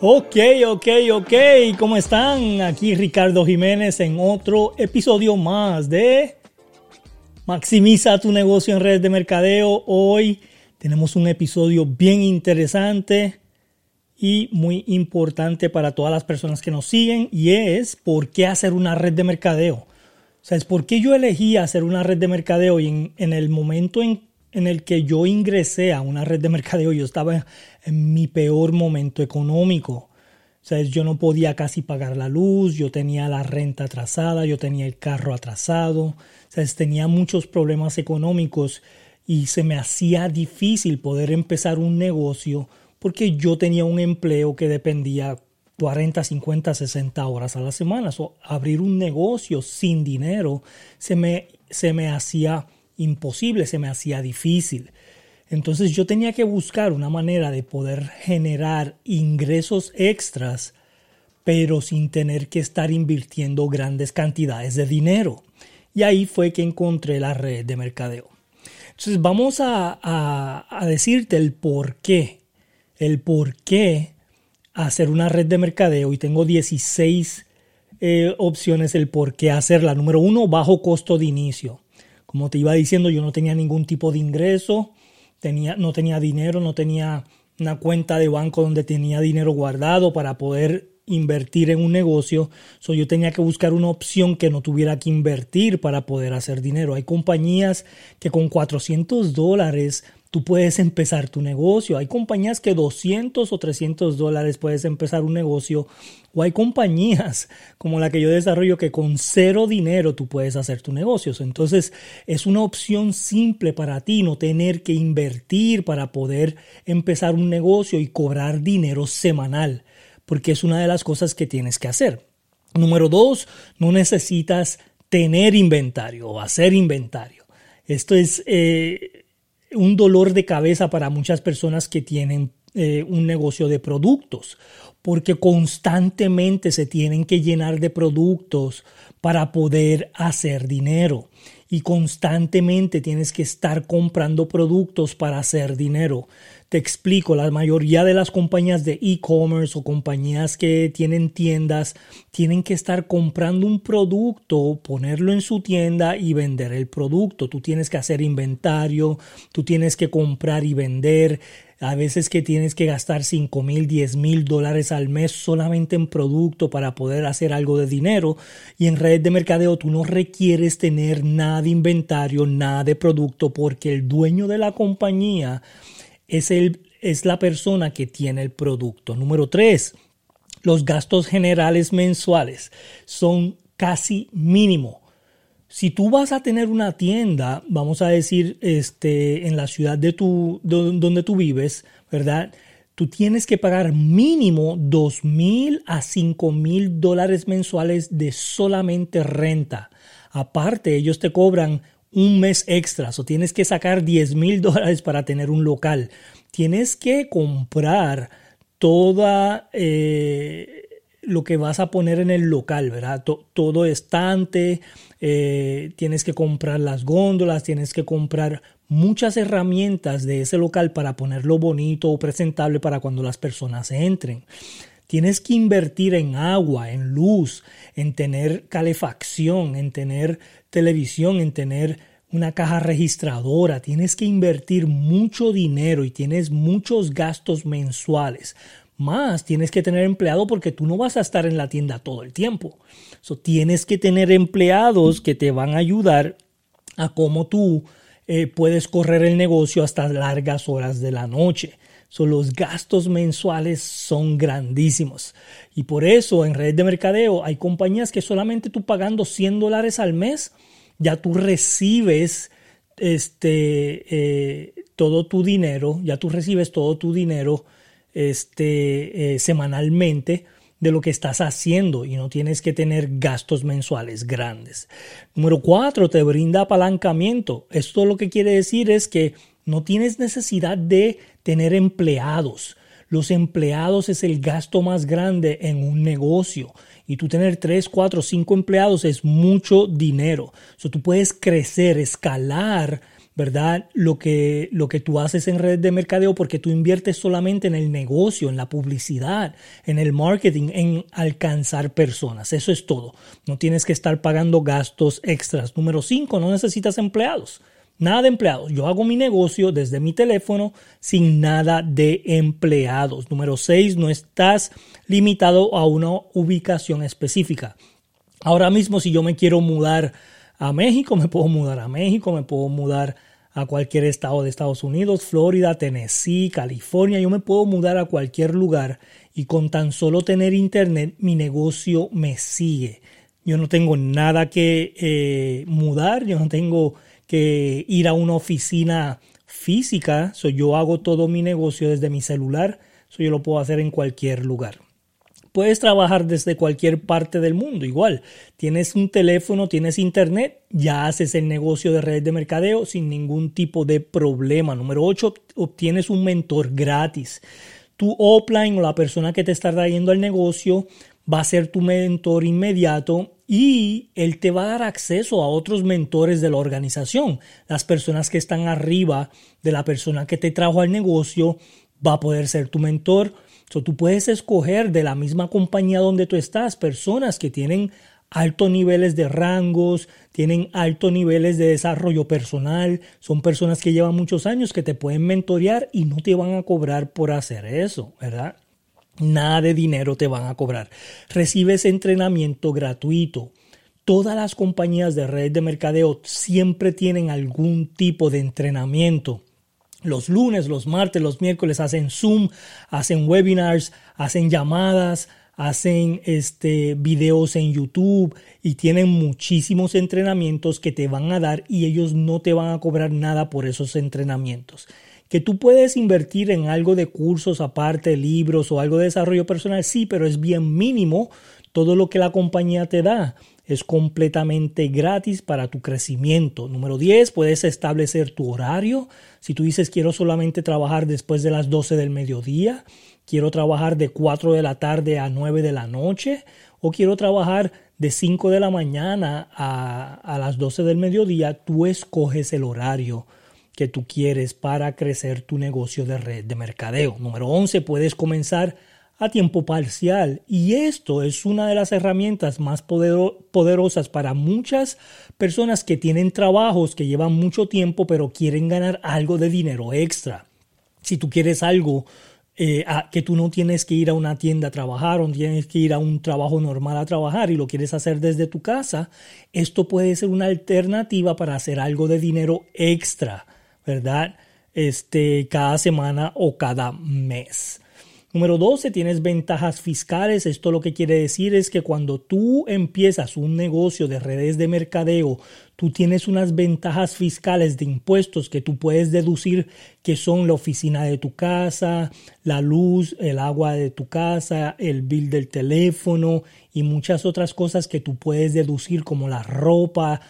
Ok, ok, ok, ¿cómo están? Aquí Ricardo Jiménez en otro episodio más de Maximiza tu negocio en redes de mercadeo. Hoy tenemos un episodio bien interesante y muy importante para todas las personas que nos siguen y es por qué hacer una red de mercadeo. O sea, es por qué yo elegí hacer una red de mercadeo y en, en el momento en en el que yo ingresé a una red de mercadeo, yo estaba en mi peor momento económico. O sea, yo no podía casi pagar la luz, yo tenía la renta atrasada, yo tenía el carro atrasado, o sea, tenía muchos problemas económicos y se me hacía difícil poder empezar un negocio porque yo tenía un empleo que dependía 40, 50, 60 horas a la semana. O abrir un negocio sin dinero se me, se me hacía imposible, se me hacía difícil. Entonces yo tenía que buscar una manera de poder generar ingresos extras, pero sin tener que estar invirtiendo grandes cantidades de dinero. Y ahí fue que encontré la red de mercadeo. Entonces vamos a, decirte el por qué, el por qué hacer una red de mercadeo y tengo 16 eh, opciones el por qué hacerla. Número uno, bajo costo de inicio. Como te iba diciendo, yo no tenía ningún tipo de ingreso, tenía, no tenía dinero, no tenía una cuenta de banco donde tenía dinero guardado para poder invertir en un negocio. So, yo tenía que buscar una opción que no tuviera que invertir para poder hacer dinero. Hay compañías que con 400 dólares tú puedes empezar tu negocio. Hay compañías que 200 o 300 dólares puedes empezar un negocio. O hay compañías como la que yo desarrollo que con cero dinero tú puedes hacer tu negocio. Entonces es una opción simple para ti no tener que invertir para poder empezar un negocio y cobrar dinero semanal. Porque es una de las cosas que tienes que hacer. Número dos, no necesitas tener inventario o hacer inventario. Esto es... Eh, un dolor de cabeza para muchas personas que tienen eh, un negocio de productos, porque constantemente se tienen que llenar de productos para poder hacer dinero y constantemente tienes que estar comprando productos para hacer dinero. Te explico, la mayoría de las compañías de e-commerce o compañías que tienen tiendas tienen que estar comprando un producto, ponerlo en su tienda y vender el producto. Tú tienes que hacer inventario, tú tienes que comprar y vender. A veces que tienes que gastar 5 mil, 10 mil dólares al mes solamente en producto para poder hacer algo de dinero. Y en red de mercadeo tú no requieres tener nada de inventario, nada de producto porque el dueño de la compañía es, el, es la persona que tiene el producto. Número tres, los gastos generales mensuales son casi mínimo. Si tú vas a tener una tienda, vamos a decir, este, en la ciudad de tu, donde tú vives, ¿verdad? Tú tienes que pagar mínimo dos mil a cinco mil dólares mensuales de solamente renta. Aparte, ellos te cobran un mes extra, o tienes que sacar 10 mil dólares para tener un local. Tienes que comprar toda eh, lo que vas a poner en el local, ¿verdad? todo estante, eh, tienes que comprar las góndolas, tienes que comprar muchas herramientas de ese local para ponerlo bonito o presentable para cuando las personas entren. Tienes que invertir en agua, en luz, en tener calefacción, en tener televisión, en tener una caja registradora. Tienes que invertir mucho dinero y tienes muchos gastos mensuales. Más tienes que tener empleado porque tú no vas a estar en la tienda todo el tiempo. So, tienes que tener empleados que te van a ayudar a cómo tú eh, puedes correr el negocio hasta largas horas de la noche. So, los gastos mensuales son grandísimos. Y por eso en red de mercadeo hay compañías que solamente tú pagando 100 dólares al mes, ya tú recibes este, eh, todo tu dinero, ya tú recibes todo tu dinero este, eh, semanalmente de lo que estás haciendo y no tienes que tener gastos mensuales grandes. Número cuatro, te brinda apalancamiento. Esto lo que quiere decir es que no tienes necesidad de tener empleados. Los empleados es el gasto más grande en un negocio. Y tú tener 3, 4, 5 empleados es mucho dinero. So, tú puedes crecer, escalar ¿verdad? Lo que, lo que tú haces en redes de mercadeo porque tú inviertes solamente en el negocio, en la publicidad, en el marketing, en alcanzar personas. Eso es todo. No tienes que estar pagando gastos extras. Número 5, no necesitas empleados. Nada de empleados. Yo hago mi negocio desde mi teléfono sin nada de empleados. Número 6, no estás limitado a una ubicación específica. Ahora mismo si yo me quiero mudar a México, me puedo mudar a México, me puedo mudar a cualquier estado de Estados Unidos, Florida, Tennessee, California. Yo me puedo mudar a cualquier lugar y con tan solo tener internet mi negocio me sigue. Yo no tengo nada que eh, mudar, yo no tengo que ir a una oficina física. yo hago todo mi negocio desde mi celular. yo lo puedo hacer en cualquier lugar. Puedes trabajar desde cualquier parte del mundo. Igual, tienes un teléfono, tienes internet, ya haces el negocio de redes de mercadeo sin ningún tipo de problema. Número 8, obtienes un mentor gratis. Tu offline o la persona que te está trayendo al negocio va a ser tu mentor inmediato y él te va a dar acceso a otros mentores de la organización. Las personas que están arriba de la persona que te trajo al negocio va a poder ser tu mentor So, tú puedes escoger de la misma compañía donde tú estás personas que tienen altos niveles de rangos, tienen altos niveles de desarrollo personal, son personas que llevan muchos años que te pueden mentorear y no te van a cobrar por hacer eso, ¿verdad? Nada de dinero te van a cobrar. Recibes entrenamiento gratuito. Todas las compañías de red de mercadeo siempre tienen algún tipo de entrenamiento. Los lunes, los martes, los miércoles hacen Zoom, hacen webinars, hacen llamadas, hacen este, videos en YouTube y tienen muchísimos entrenamientos que te van a dar y ellos no te van a cobrar nada por esos entrenamientos. Que tú puedes invertir en algo de cursos aparte, libros o algo de desarrollo personal, sí, pero es bien mínimo todo lo que la compañía te da es completamente gratis para tu crecimiento. Número 10, puedes establecer tu horario. Si tú dices quiero solamente trabajar después de las 12 del mediodía, quiero trabajar de 4 de la tarde a 9 de la noche o quiero trabajar de 5 de la mañana a, a las 12 del mediodía, tú escoges el horario que tú quieres para crecer tu negocio de red de mercadeo. Número 11, puedes comenzar a tiempo parcial y esto es una de las herramientas más poderosas para muchas personas que tienen trabajos que llevan mucho tiempo pero quieren ganar algo de dinero extra. Si tú quieres algo eh, que tú no tienes que ir a una tienda a trabajar o tienes que ir a un trabajo normal a trabajar y lo quieres hacer desde tu casa, esto puede ser una alternativa para hacer algo de dinero extra, ¿verdad? Este, cada semana o cada mes. Número 12, tienes ventajas fiscales. Esto lo que quiere decir es que cuando tú empiezas un negocio de redes de mercadeo, tú tienes unas ventajas fiscales de impuestos que tú puedes deducir que son la oficina de tu casa, la luz, el agua de tu casa, el bill del teléfono y muchas otras cosas que tú puedes deducir como la ropa,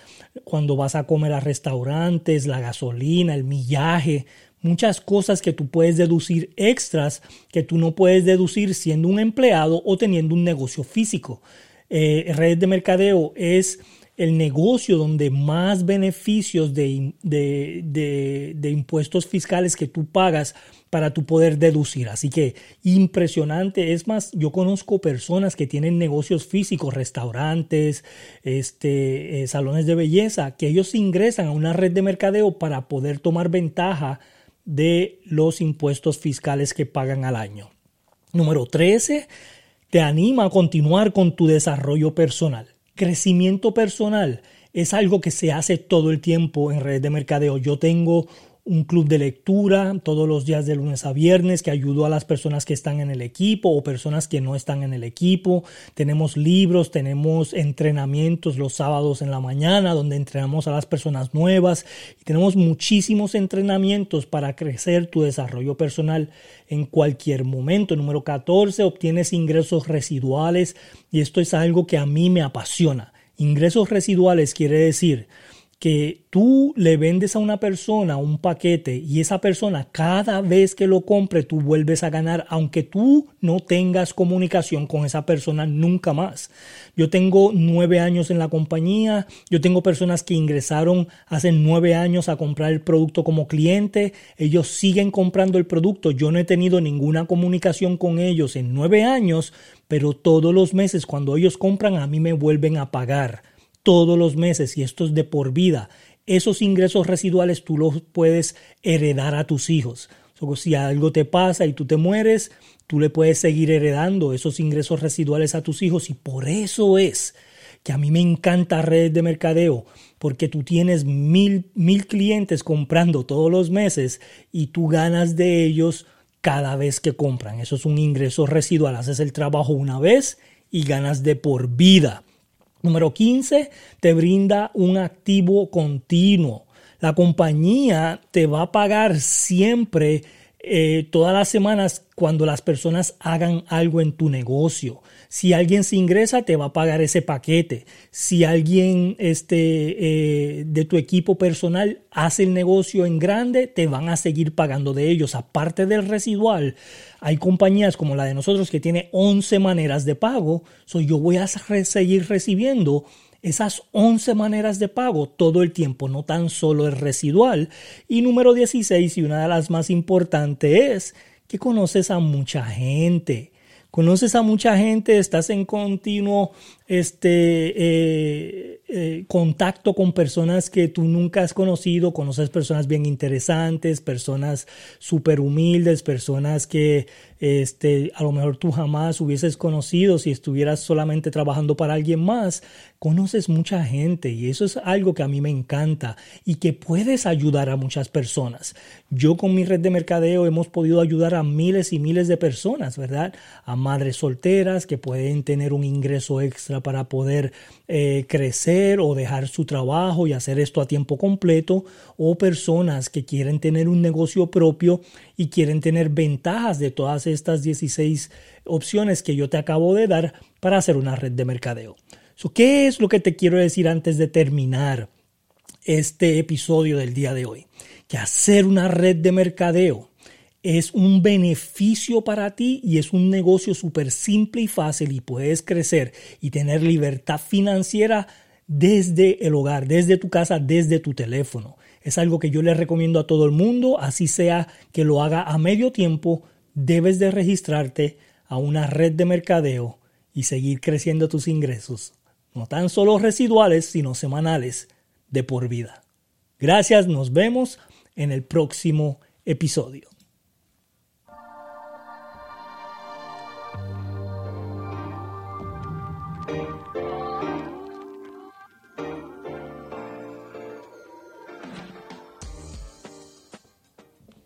cuando vas a comer a restaurantes, la gasolina, el millaje muchas cosas que tú puedes deducir extras que tú no puedes deducir siendo un empleado o teniendo un negocio físico. Eh, redes de mercadeo es el negocio donde más beneficios de, de, impuestos fiscales que tú pagas para tu poder deducir. Así que impresionante. Es más, yo conozco personas que tienen negocios físicos, restaurantes, este, eh, salones de belleza, que ellos ingresan a una red de mercadeo para poder tomar ventaja de los impuestos fiscales que pagan al año. Número 13, te anima a continuar con tu desarrollo personal. Crecimiento personal es algo que se hace todo el tiempo en redes de mercadeo. Yo tengo un club de lectura todos los días de lunes a viernes que ayudó a las personas que están en el equipo o personas que no están en el equipo. Tenemos libros, tenemos entrenamientos los sábados en la mañana donde entrenamos a las personas nuevas y tenemos muchísimos entrenamientos para crecer tu desarrollo personal en cualquier momento. Número 14, obtienes ingresos residuales y esto es algo que a mí me apasiona. Ingresos residuales quiere decir que tú le vendes a una persona un paquete y esa persona cada vez que lo compre tú vuelves a ganar aunque tú no tengas comunicación con esa persona nunca más. Yo tengo nueve años en la compañía, yo tengo personas que ingresaron hace nueve años a comprar el producto como cliente, ellos siguen comprando el producto, yo no he tenido ninguna comunicación con ellos en nueve años, pero todos los meses cuando ellos compran a mí me vuelven a pagar todos los meses y esto es de por vida. Esos ingresos residuales tú los puedes heredar a tus hijos. si algo te pasa y tú te mueres, tú le puedes seguir heredando esos ingresos residuales a tus hijos y por eso es que a mí me encanta redes de mercadeo, porque tú tienes mil, mil clientes comprando todos los meses y tú ganas de ellos cada vez que compran. Eso es un ingreso residual. Haces el trabajo una vez y ganas de por vida. Número 15, te brinda un activo continuo. La compañía te va a pagar siempre eh, todas las semanas cuando las personas hagan algo en tu negocio. Si alguien se ingresa, te va a pagar ese paquete. Si alguien este, eh, de tu equipo personal hace el negocio en grande, te van a seguir pagando de ellos. Aparte del residual, hay compañías como la de nosotros que tiene 11 maneras de pago. So yo voy a seguir recibiendo esas 11 maneras de pago todo el tiempo, no tan solo el residual. Y número 16, y una de las más importantes, es que conoces a mucha gente conoces a mucha gente, estás en continuo este, eh, eh, contacto con personas que tú nunca has conocido, conoces personas bien interesantes, personas súper humildes, personas que este, a lo mejor tú jamás hubieses conocido si estuvieras solamente trabajando para alguien más. Conoces mucha gente y eso es algo que a mí me encanta y que puedes ayudar a muchas personas. Yo con mi red de mercadeo hemos podido ayudar a miles y miles de personas, ¿verdad? A madres solteras que pueden tener un ingreso extra para poder eh, crecer o dejar su trabajo y hacer esto a tiempo completo, o personas que quieren tener un negocio propio y quieren tener ventajas de todas estas 16 opciones que yo te acabo de dar para hacer una red de mercadeo. ¿Qué es lo que te quiero decir antes de terminar este episodio del día de hoy? Que hacer una red de mercadeo es un beneficio para ti y es un negocio súper simple y fácil y puedes crecer y tener libertad financiera desde el hogar, desde tu casa, desde tu teléfono. Es algo que yo le recomiendo a todo el mundo, así sea que lo haga a medio tiempo, debes de registrarte a una red de mercadeo y seguir creciendo tus ingresos, no tan solo residuales, sino semanales, de por vida. Gracias, nos vemos en el próximo episodio.